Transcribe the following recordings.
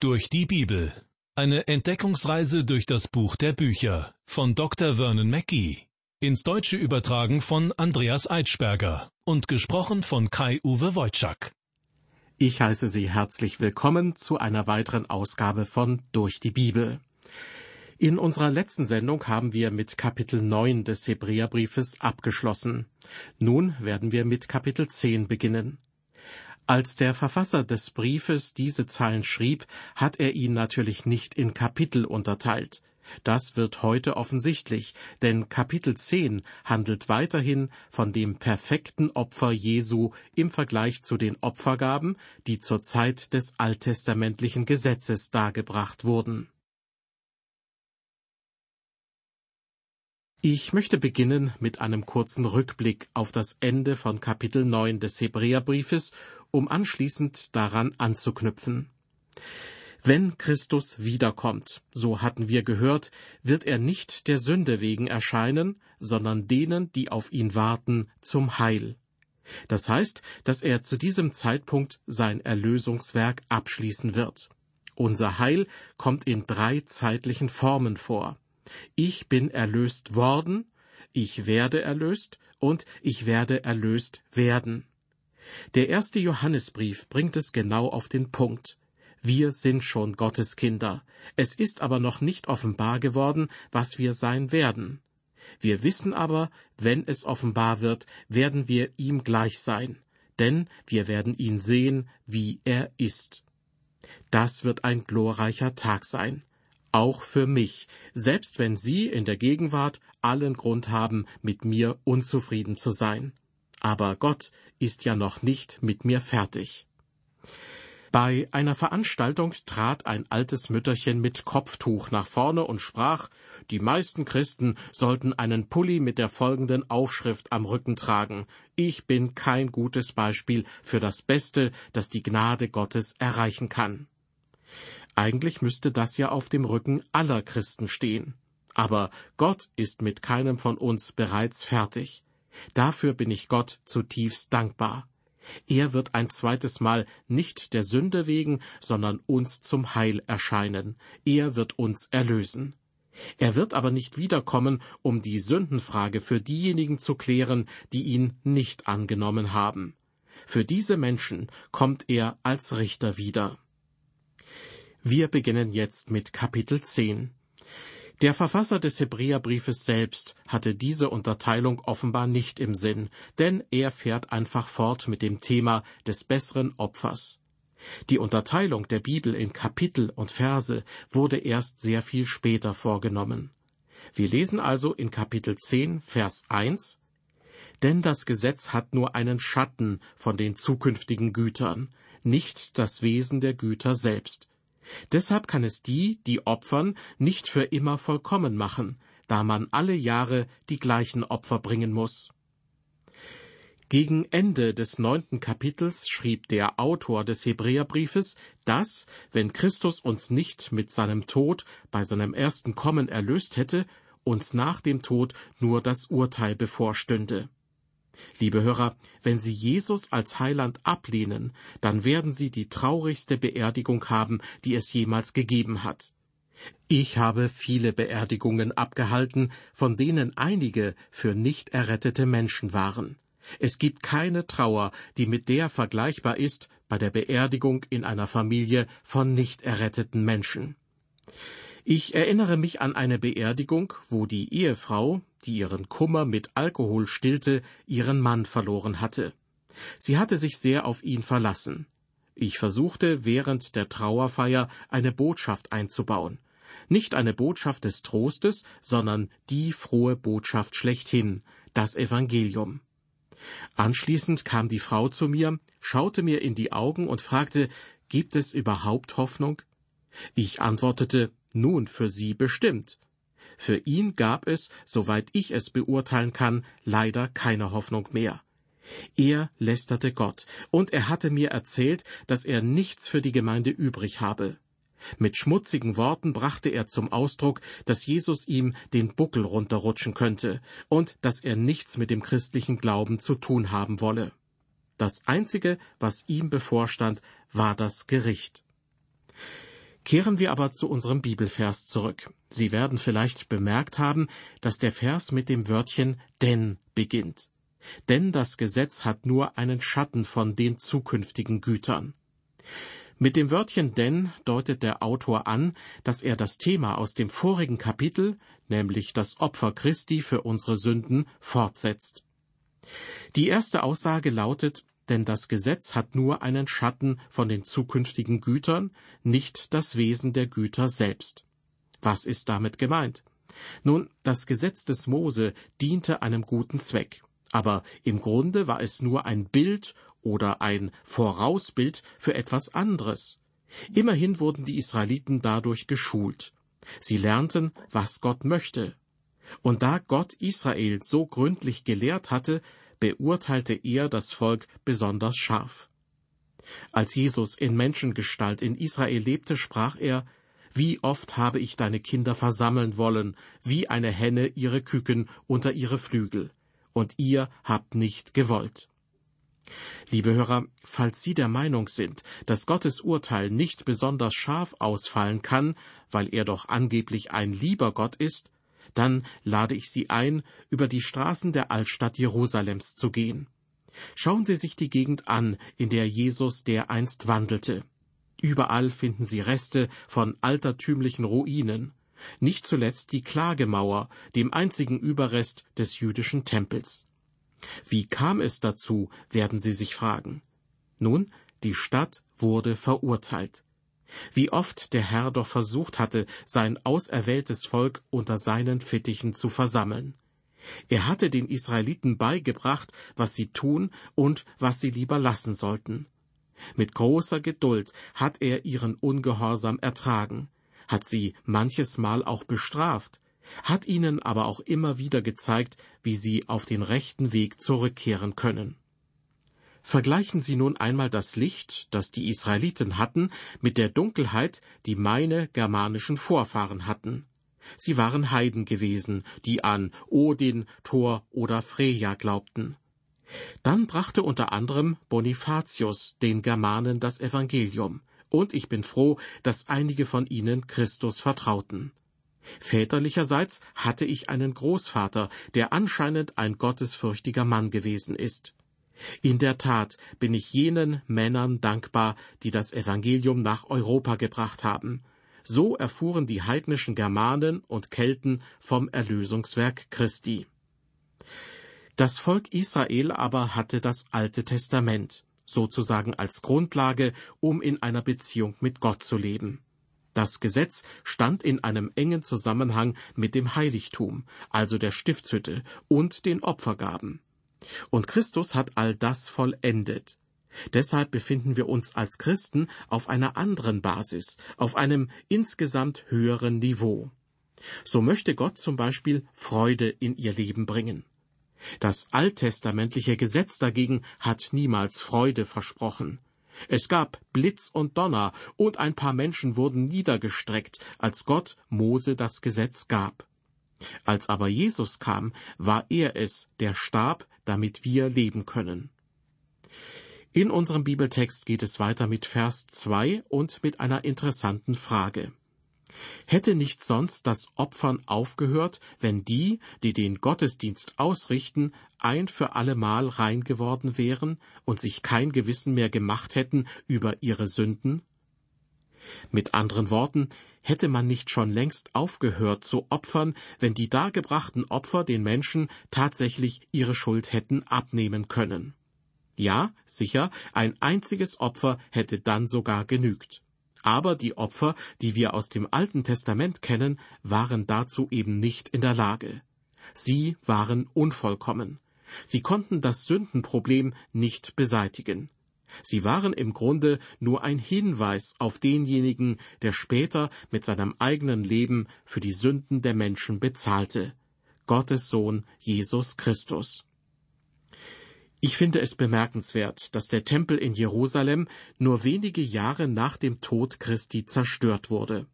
Durch die Bibel. Eine Entdeckungsreise durch das Buch der Bücher von Dr. Vernon Mackey. Ins Deutsche übertragen von Andreas Eitschberger und gesprochen von Kai-Uwe Wojczak. Ich heiße Sie herzlich willkommen zu einer weiteren Ausgabe von Durch die Bibel. In unserer letzten Sendung haben wir mit Kapitel 9 des Hebräerbriefes abgeschlossen. Nun werden wir mit Kapitel 10 beginnen. Als der Verfasser des Briefes diese Zeilen schrieb, hat er ihn natürlich nicht in Kapitel unterteilt. Das wird heute offensichtlich, denn Kapitel 10 handelt weiterhin von dem perfekten Opfer Jesu im Vergleich zu den Opfergaben, die zur Zeit des alttestamentlichen Gesetzes dargebracht wurden. Ich möchte beginnen mit einem kurzen Rückblick auf das Ende von Kapitel 9 des Hebräerbriefes um anschließend daran anzuknüpfen. Wenn Christus wiederkommt, so hatten wir gehört, wird er nicht der Sünde wegen erscheinen, sondern denen, die auf ihn warten, zum Heil. Das heißt, dass er zu diesem Zeitpunkt sein Erlösungswerk abschließen wird. Unser Heil kommt in drei zeitlichen Formen vor. Ich bin erlöst worden, ich werde erlöst und ich werde erlöst werden. Der erste Johannesbrief bringt es genau auf den Punkt. Wir sind schon Gottes Kinder. Es ist aber noch nicht offenbar geworden, was wir sein werden. Wir wissen aber, wenn es offenbar wird, werden wir ihm gleich sein, denn wir werden ihn sehen, wie er ist. Das wird ein glorreicher Tag sein, auch für mich, selbst wenn Sie in der Gegenwart allen Grund haben, mit mir unzufrieden zu sein. Aber Gott ist ja noch nicht mit mir fertig. Bei einer Veranstaltung trat ein altes Mütterchen mit Kopftuch nach vorne und sprach, die meisten Christen sollten einen Pulli mit der folgenden Aufschrift am Rücken tragen. Ich bin kein gutes Beispiel für das Beste, das die Gnade Gottes erreichen kann. Eigentlich müsste das ja auf dem Rücken aller Christen stehen. Aber Gott ist mit keinem von uns bereits fertig. Dafür bin ich Gott zutiefst dankbar. Er wird ein zweites Mal nicht der Sünde wegen, sondern uns zum Heil erscheinen. Er wird uns erlösen. Er wird aber nicht wiederkommen, um die Sündenfrage für diejenigen zu klären, die ihn nicht angenommen haben. Für diese Menschen kommt er als Richter wieder. Wir beginnen jetzt mit Kapitel 10. Der Verfasser des Hebräerbriefes selbst hatte diese Unterteilung offenbar nicht im Sinn, denn er fährt einfach fort mit dem Thema des besseren Opfers. Die Unterteilung der Bibel in Kapitel und Verse wurde erst sehr viel später vorgenommen. Wir lesen also in Kapitel 10, Vers 1, Denn das Gesetz hat nur einen Schatten von den zukünftigen Gütern, nicht das Wesen der Güter selbst. Deshalb kann es die, die opfern, nicht für immer vollkommen machen, da man alle Jahre die gleichen Opfer bringen muss. Gegen Ende des neunten Kapitels schrieb der Autor des Hebräerbriefes, dass, wenn Christus uns nicht mit seinem Tod bei seinem ersten Kommen erlöst hätte, uns nach dem Tod nur das Urteil bevorstünde. Liebe Hörer, wenn Sie Jesus als Heiland ablehnen, dann werden Sie die traurigste Beerdigung haben, die es jemals gegeben hat. Ich habe viele Beerdigungen abgehalten, von denen einige für nicht errettete Menschen waren. Es gibt keine Trauer, die mit der vergleichbar ist bei der Beerdigung in einer Familie von nicht erretteten Menschen. Ich erinnere mich an eine Beerdigung, wo die Ehefrau, die ihren Kummer mit Alkohol stillte, ihren Mann verloren hatte. Sie hatte sich sehr auf ihn verlassen. Ich versuchte während der Trauerfeier eine Botschaft einzubauen. Nicht eine Botschaft des Trostes, sondern die frohe Botschaft schlechthin, das Evangelium. Anschließend kam die Frau zu mir, schaute mir in die Augen und fragte, gibt es überhaupt Hoffnung? Ich antwortete, nun für sie bestimmt. Für ihn gab es, soweit ich es beurteilen kann, leider keine Hoffnung mehr. Er lästerte Gott, und er hatte mir erzählt, dass er nichts für die Gemeinde übrig habe. Mit schmutzigen Worten brachte er zum Ausdruck, dass Jesus ihm den Buckel runterrutschen könnte und dass er nichts mit dem christlichen Glauben zu tun haben wolle. Das Einzige, was ihm bevorstand, war das Gericht. Kehren wir aber zu unserem Bibelvers zurück. Sie werden vielleicht bemerkt haben, dass der Vers mit dem Wörtchen denn beginnt. Denn das Gesetz hat nur einen Schatten von den zukünftigen Gütern. Mit dem Wörtchen denn deutet der Autor an, dass er das Thema aus dem vorigen Kapitel, nämlich das Opfer Christi für unsere Sünden, fortsetzt. Die erste Aussage lautet, denn das Gesetz hat nur einen Schatten von den zukünftigen Gütern, nicht das Wesen der Güter selbst. Was ist damit gemeint? Nun, das Gesetz des Mose diente einem guten Zweck, aber im Grunde war es nur ein Bild oder ein Vorausbild für etwas anderes. Immerhin wurden die Israeliten dadurch geschult. Sie lernten, was Gott möchte. Und da Gott Israel so gründlich gelehrt hatte, beurteilte er das Volk besonders scharf. Als Jesus in Menschengestalt in Israel lebte, sprach er, Wie oft habe ich deine Kinder versammeln wollen, wie eine Henne ihre Küken unter ihre Flügel, und ihr habt nicht gewollt. Liebe Hörer, falls Sie der Meinung sind, dass Gottes Urteil nicht besonders scharf ausfallen kann, weil er doch angeblich ein lieber Gott ist, dann lade ich Sie ein, über die Straßen der Altstadt Jerusalems zu gehen. Schauen Sie sich die Gegend an, in der Jesus dereinst wandelte. Überall finden Sie Reste von altertümlichen Ruinen, nicht zuletzt die Klagemauer, dem einzigen Überrest des jüdischen Tempels. Wie kam es dazu, werden Sie sich fragen. Nun, die Stadt wurde verurteilt. Wie oft der Herr doch versucht hatte, sein auserwähltes Volk unter seinen Fittichen zu versammeln. Er hatte den Israeliten beigebracht, was sie tun und was sie lieber lassen sollten. Mit großer Geduld hat er ihren Ungehorsam ertragen, hat sie manches Mal auch bestraft, hat ihnen aber auch immer wieder gezeigt, wie sie auf den rechten Weg zurückkehren können. Vergleichen Sie nun einmal das Licht, das die Israeliten hatten, mit der Dunkelheit, die meine germanischen Vorfahren hatten. Sie waren Heiden gewesen, die an Odin, Thor oder Freya glaubten. Dann brachte unter anderem Bonifatius den Germanen das Evangelium, und ich bin froh, dass einige von ihnen Christus vertrauten. Väterlicherseits hatte ich einen Großvater, der anscheinend ein gottesfürchtiger Mann gewesen ist. In der Tat bin ich jenen Männern dankbar, die das Evangelium nach Europa gebracht haben. So erfuhren die heidnischen Germanen und Kelten vom Erlösungswerk Christi. Das Volk Israel aber hatte das Alte Testament, sozusagen als Grundlage, um in einer Beziehung mit Gott zu leben. Das Gesetz stand in einem engen Zusammenhang mit dem Heiligtum, also der Stiftshütte und den Opfergaben. Und Christus hat all das vollendet. Deshalb befinden wir uns als Christen auf einer anderen Basis, auf einem insgesamt höheren Niveau. So möchte Gott zum Beispiel Freude in ihr Leben bringen. Das alttestamentliche Gesetz dagegen hat niemals Freude versprochen. Es gab Blitz und Donner, und ein paar Menschen wurden niedergestreckt, als Gott Mose das Gesetz gab. Als aber Jesus kam, war er es, der starb, damit wir leben können. In unserem Bibeltext geht es weiter mit Vers 2 und mit einer interessanten Frage. Hätte nicht sonst das Opfern aufgehört, wenn die, die den Gottesdienst ausrichten, ein für allemal rein geworden wären und sich kein Gewissen mehr gemacht hätten über ihre Sünden? Mit anderen Worten, hätte man nicht schon längst aufgehört zu opfern, wenn die dargebrachten Opfer den Menschen tatsächlich ihre Schuld hätten abnehmen können. Ja, sicher, ein einziges Opfer hätte dann sogar genügt. Aber die Opfer, die wir aus dem Alten Testament kennen, waren dazu eben nicht in der Lage. Sie waren unvollkommen. Sie konnten das Sündenproblem nicht beseitigen. Sie waren im Grunde nur ein Hinweis auf denjenigen, der später mit seinem eigenen Leben für die Sünden der Menschen bezahlte. Gottes Sohn Jesus Christus. Ich finde es bemerkenswert, dass der Tempel in Jerusalem nur wenige Jahre nach dem Tod Christi zerstört wurde.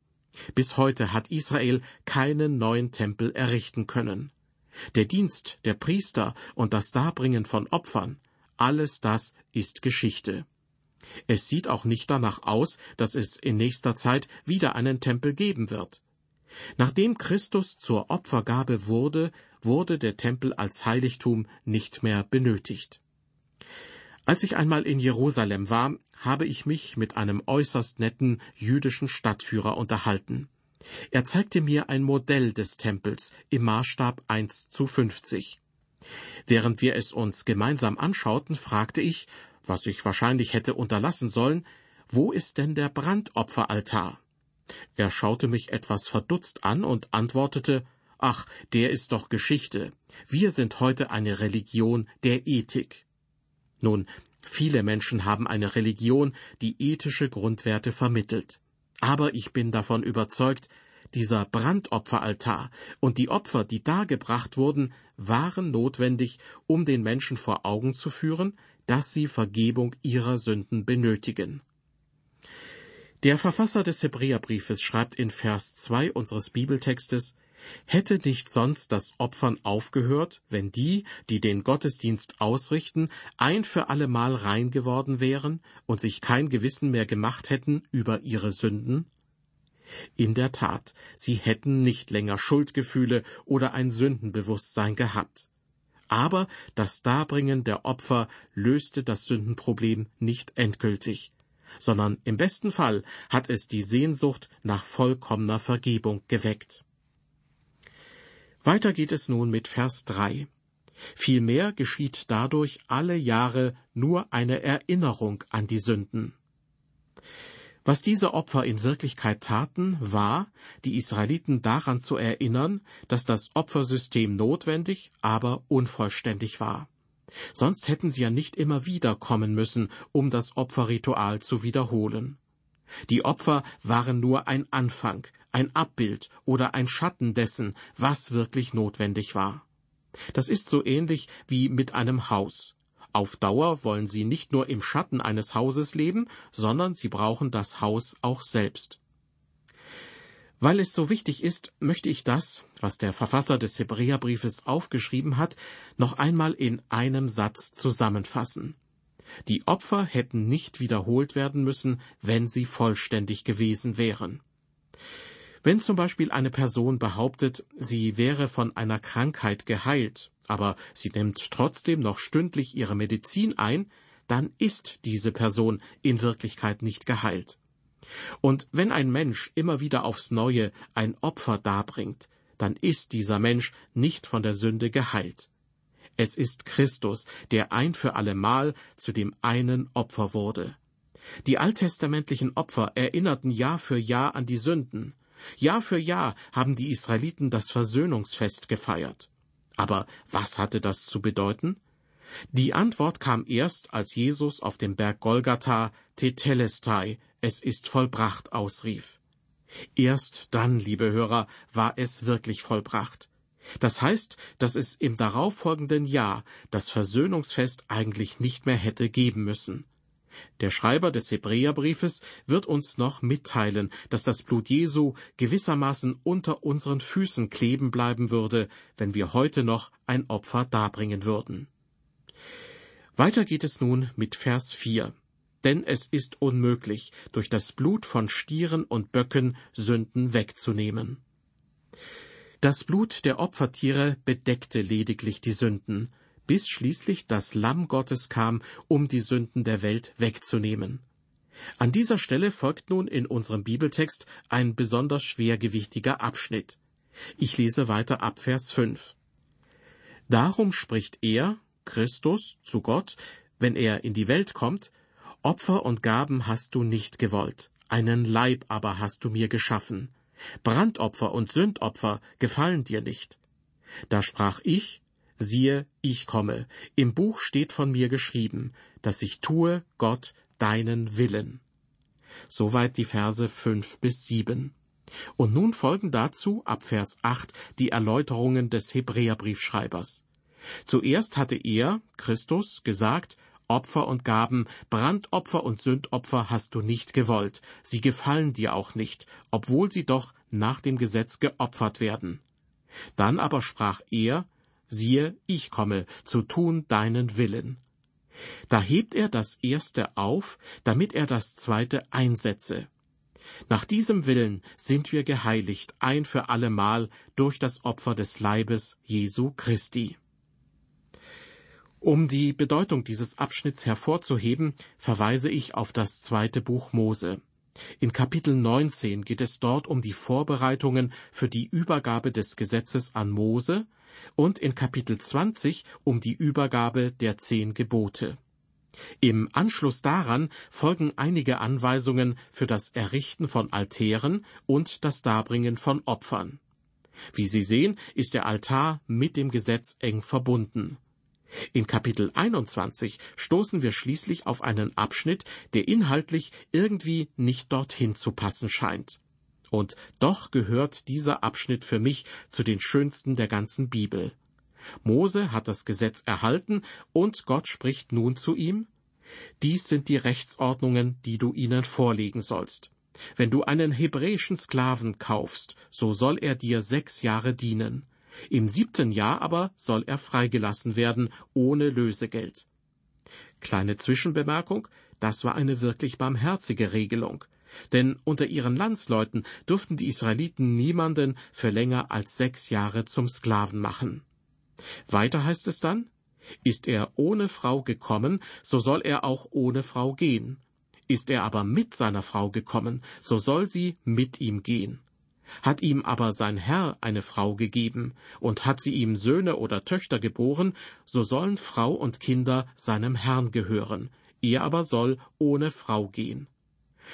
Bis heute hat Israel keinen neuen Tempel errichten können. Der Dienst der Priester und das Darbringen von Opfern, alles das ist Geschichte. Es sieht auch nicht danach aus, dass es in nächster Zeit wieder einen Tempel geben wird. Nachdem Christus zur Opfergabe wurde, wurde der Tempel als Heiligtum nicht mehr benötigt. Als ich einmal in Jerusalem war, habe ich mich mit einem äußerst netten jüdischen Stadtführer unterhalten. Er zeigte mir ein Modell des Tempels im Maßstab 1 zu 50. Während wir es uns gemeinsam anschauten, fragte ich, was ich wahrscheinlich hätte unterlassen sollen, wo ist denn der Brandopferaltar? Er schaute mich etwas verdutzt an und antwortete, Ach, der ist doch Geschichte. Wir sind heute eine Religion der Ethik. Nun, viele Menschen haben eine Religion, die ethische Grundwerte vermittelt. Aber ich bin davon überzeugt, dieser Brandopferaltar und die Opfer, die dargebracht wurden, waren notwendig, um den Menschen vor Augen zu führen, dass sie Vergebung ihrer Sünden benötigen. Der Verfasser des Hebräerbriefes schreibt in Vers 2 unseres Bibeltextes, Hätte nicht sonst das Opfern aufgehört, wenn die, die den Gottesdienst ausrichten, ein für allemal rein geworden wären und sich kein Gewissen mehr gemacht hätten über ihre Sünden? In der Tat, sie hätten nicht länger Schuldgefühle oder ein Sündenbewusstsein gehabt. Aber das Darbringen der Opfer löste das Sündenproblem nicht endgültig, sondern im besten Fall hat es die Sehnsucht nach vollkommener Vergebung geweckt. Weiter geht es nun mit Vers 3. Vielmehr geschieht dadurch alle Jahre nur eine Erinnerung an die Sünden. Was diese Opfer in Wirklichkeit taten, war, die Israeliten daran zu erinnern, dass das Opfersystem notwendig, aber unvollständig war. Sonst hätten sie ja nicht immer wieder kommen müssen, um das Opferritual zu wiederholen. Die Opfer waren nur ein Anfang, ein Abbild oder ein Schatten dessen, was wirklich notwendig war. Das ist so ähnlich wie mit einem Haus. Auf Dauer wollen sie nicht nur im Schatten eines Hauses leben, sondern sie brauchen das Haus auch selbst. Weil es so wichtig ist, möchte ich das, was der Verfasser des Hebräerbriefes aufgeschrieben hat, noch einmal in einem Satz zusammenfassen. Die Opfer hätten nicht wiederholt werden müssen, wenn sie vollständig gewesen wären. Wenn zum Beispiel eine Person behauptet, sie wäre von einer Krankheit geheilt, aber sie nimmt trotzdem noch stündlich ihre Medizin ein, dann ist diese Person in Wirklichkeit nicht geheilt. Und wenn ein Mensch immer wieder aufs Neue ein Opfer darbringt, dann ist dieser Mensch nicht von der Sünde geheilt. Es ist Christus, der ein für allemal zu dem einen Opfer wurde. Die alttestamentlichen Opfer erinnerten Jahr für Jahr an die Sünden. Jahr für Jahr haben die Israeliten das Versöhnungsfest gefeiert. Aber was hatte das zu bedeuten? Die Antwort kam erst, als Jesus auf dem Berg Golgatha Tetelestai, es ist vollbracht, ausrief. Erst dann, liebe Hörer, war es wirklich vollbracht. Das heißt, dass es im darauffolgenden Jahr das Versöhnungsfest eigentlich nicht mehr hätte geben müssen. Der Schreiber des Hebräerbriefes wird uns noch mitteilen, dass das Blut Jesu gewissermaßen unter unseren Füßen kleben bleiben würde, wenn wir heute noch ein Opfer darbringen würden. Weiter geht es nun mit Vers 4. Denn es ist unmöglich, durch das Blut von Stieren und Böcken Sünden wegzunehmen. Das Blut der Opfertiere bedeckte lediglich die Sünden, bis schließlich das Lamm Gottes kam, um die Sünden der Welt wegzunehmen. An dieser Stelle folgt nun in unserem Bibeltext ein besonders schwergewichtiger Abschnitt. Ich lese weiter ab Vers 5. Darum spricht er, Christus, zu Gott, wenn er in die Welt kommt, Opfer und Gaben hast du nicht gewollt, einen Leib aber hast du mir geschaffen. Brandopfer und Sündopfer gefallen dir nicht. Da sprach ich, siehe, ich komme, im Buch steht von mir geschrieben, dass ich tue, Gott, deinen Willen. Soweit die Verse fünf bis sieben. Und nun folgen dazu ab Vers acht die Erläuterungen des Hebräerbriefschreibers. Zuerst hatte er, Christus, gesagt, Opfer und Gaben, Brandopfer und Sündopfer hast du nicht gewollt, sie gefallen dir auch nicht, obwohl sie doch nach dem Gesetz geopfert werden. Dann aber sprach er, siehe, ich komme, zu tun deinen Willen. Da hebt er das erste auf, damit er das zweite einsetze. Nach diesem Willen sind wir geheiligt ein für allemal durch das Opfer des Leibes Jesu Christi. Um die Bedeutung dieses Abschnitts hervorzuheben, verweise ich auf das zweite Buch Mose. In Kapitel 19 geht es dort um die Vorbereitungen für die Übergabe des Gesetzes an Mose und in Kapitel 20 um die Übergabe der zehn Gebote. Im Anschluss daran folgen einige Anweisungen für das Errichten von Altären und das Darbringen von Opfern. Wie Sie sehen, ist der Altar mit dem Gesetz eng verbunden. In Kapitel 21 stoßen wir schließlich auf einen Abschnitt, der inhaltlich irgendwie nicht dorthin zu passen scheint. Und doch gehört dieser Abschnitt für mich zu den schönsten der ganzen Bibel. Mose hat das Gesetz erhalten und Gott spricht nun zu ihm, dies sind die Rechtsordnungen, die du ihnen vorlegen sollst. Wenn du einen hebräischen Sklaven kaufst, so soll er dir sechs Jahre dienen. Im siebten Jahr aber soll er freigelassen werden, ohne Lösegeld. Kleine Zwischenbemerkung, das war eine wirklich barmherzige Regelung. Denn unter ihren Landsleuten durften die Israeliten niemanden für länger als sechs Jahre zum Sklaven machen. Weiter heißt es dann, ist er ohne Frau gekommen, so soll er auch ohne Frau gehen. Ist er aber mit seiner Frau gekommen, so soll sie mit ihm gehen. Hat ihm aber sein Herr eine Frau gegeben, und hat sie ihm Söhne oder Töchter geboren, so sollen Frau und Kinder seinem Herrn gehören, er aber soll ohne Frau gehen.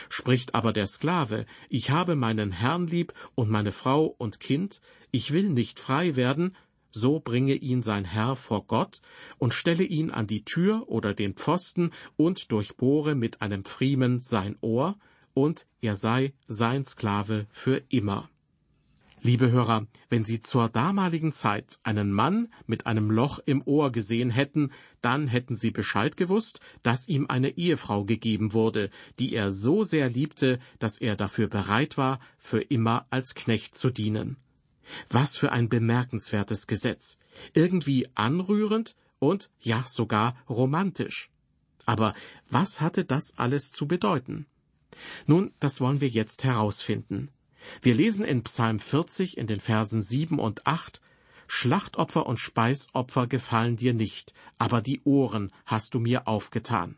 Spricht aber der Sklave, ich habe meinen Herrn lieb und meine Frau und Kind, ich will nicht frei werden, so bringe ihn sein Herr vor Gott und stelle ihn an die Tür oder den Pfosten und durchbohre mit einem Pfriemen sein Ohr, und er sei sein Sklave für immer. Liebe Hörer, wenn Sie zur damaligen Zeit einen Mann mit einem Loch im Ohr gesehen hätten, dann hätten Sie Bescheid gewusst, dass ihm eine Ehefrau gegeben wurde, die er so sehr liebte, dass er dafür bereit war, für immer als Knecht zu dienen. Was für ein bemerkenswertes Gesetz. Irgendwie anrührend und ja sogar romantisch. Aber was hatte das alles zu bedeuten? Nun, das wollen wir jetzt herausfinden. Wir lesen in Psalm 40 in den Versen 7 und 8 Schlachtopfer und Speisopfer gefallen dir nicht, aber die Ohren hast du mir aufgetan.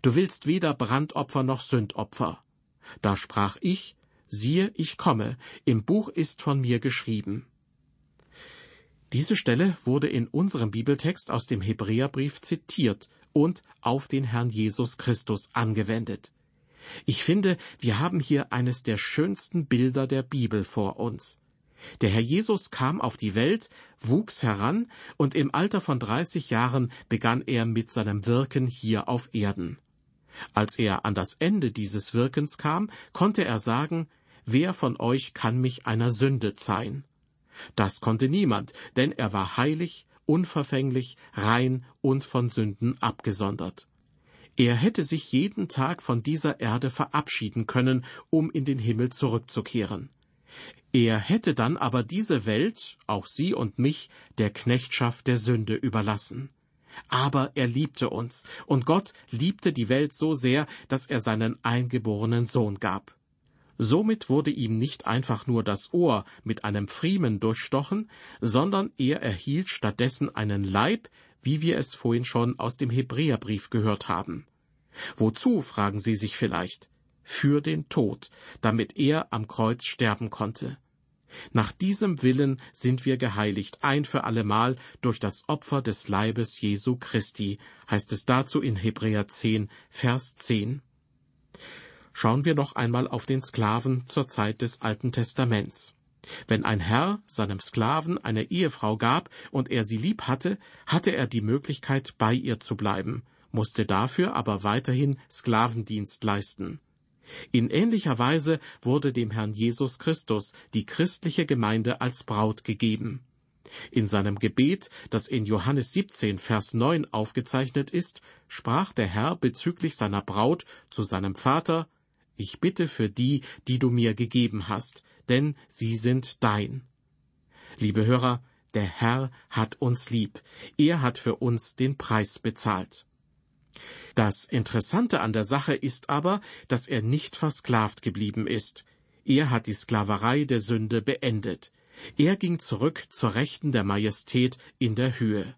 Du willst weder Brandopfer noch Sündopfer. Da sprach ich, siehe, ich komme, im Buch ist von mir geschrieben. Diese Stelle wurde in unserem Bibeltext aus dem Hebräerbrief zitiert und auf den Herrn Jesus Christus angewendet. Ich finde, wir haben hier eines der schönsten Bilder der Bibel vor uns. Der Herr Jesus kam auf die Welt, wuchs heran, und im Alter von dreißig Jahren begann er mit seinem Wirken hier auf Erden. Als er an das Ende dieses Wirkens kam, konnte er sagen, Wer von euch kann mich einer Sünde zeihen? Das konnte niemand, denn er war heilig, unverfänglich, rein und von Sünden abgesondert. Er hätte sich jeden Tag von dieser Erde verabschieden können, um in den Himmel zurückzukehren. Er hätte dann aber diese Welt, auch Sie und mich, der Knechtschaft der Sünde überlassen. Aber er liebte uns, und Gott liebte die Welt so sehr, dass er seinen eingeborenen Sohn gab. Somit wurde ihm nicht einfach nur das Ohr mit einem Pfriemen durchstochen, sondern er erhielt stattdessen einen Leib, wie wir es vorhin schon aus dem Hebräerbrief gehört haben. Wozu, fragen Sie sich vielleicht? Für den Tod, damit er am Kreuz sterben konnte. Nach diesem Willen sind wir geheiligt ein für allemal durch das Opfer des Leibes Jesu Christi, heißt es dazu in Hebräer 10, Vers 10. Schauen wir noch einmal auf den Sklaven zur Zeit des Alten Testaments. Wenn ein Herr seinem Sklaven eine Ehefrau gab und er sie lieb hatte, hatte er die Möglichkeit, bei ihr zu bleiben, musste dafür aber weiterhin Sklavendienst leisten. In ähnlicher Weise wurde dem Herrn Jesus Christus die christliche Gemeinde als Braut gegeben. In seinem Gebet, das in Johannes 17, Vers 9 aufgezeichnet ist, sprach der Herr bezüglich seiner Braut zu seinem Vater, ich bitte für die, die du mir gegeben hast, denn sie sind dein. Liebe Hörer, der Herr hat uns lieb. Er hat für uns den Preis bezahlt. Das Interessante an der Sache ist aber, dass er nicht versklavt geblieben ist. Er hat die Sklaverei der Sünde beendet. Er ging zurück zur Rechten der Majestät in der Höhe.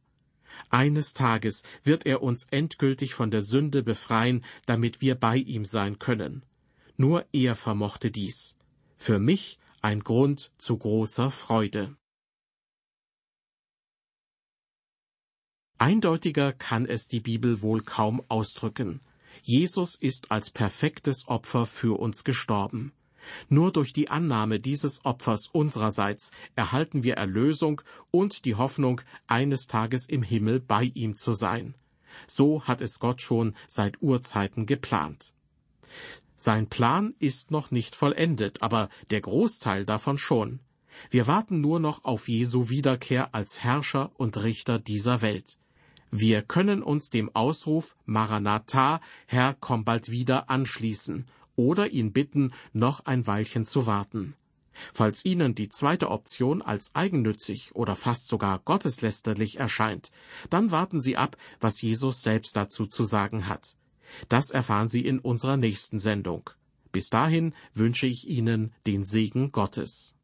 Eines Tages wird er uns endgültig von der Sünde befreien, damit wir bei ihm sein können. Nur er vermochte dies. Für mich ein Grund zu großer Freude. Eindeutiger kann es die Bibel wohl kaum ausdrücken. Jesus ist als perfektes Opfer für uns gestorben. Nur durch die Annahme dieses Opfers unsererseits erhalten wir Erlösung und die Hoffnung, eines Tages im Himmel bei ihm zu sein. So hat es Gott schon seit Urzeiten geplant. Sein Plan ist noch nicht vollendet, aber der Großteil davon schon. Wir warten nur noch auf Jesu Wiederkehr als Herrscher und Richter dieser Welt. Wir können uns dem Ausruf Maranatha, Herr, komm bald wieder anschließen oder ihn bitten, noch ein Weilchen zu warten. Falls Ihnen die zweite Option als eigennützig oder fast sogar gotteslästerlich erscheint, dann warten Sie ab, was Jesus selbst dazu zu sagen hat. Das erfahren Sie in unserer nächsten Sendung. Bis dahin wünsche ich Ihnen den Segen Gottes.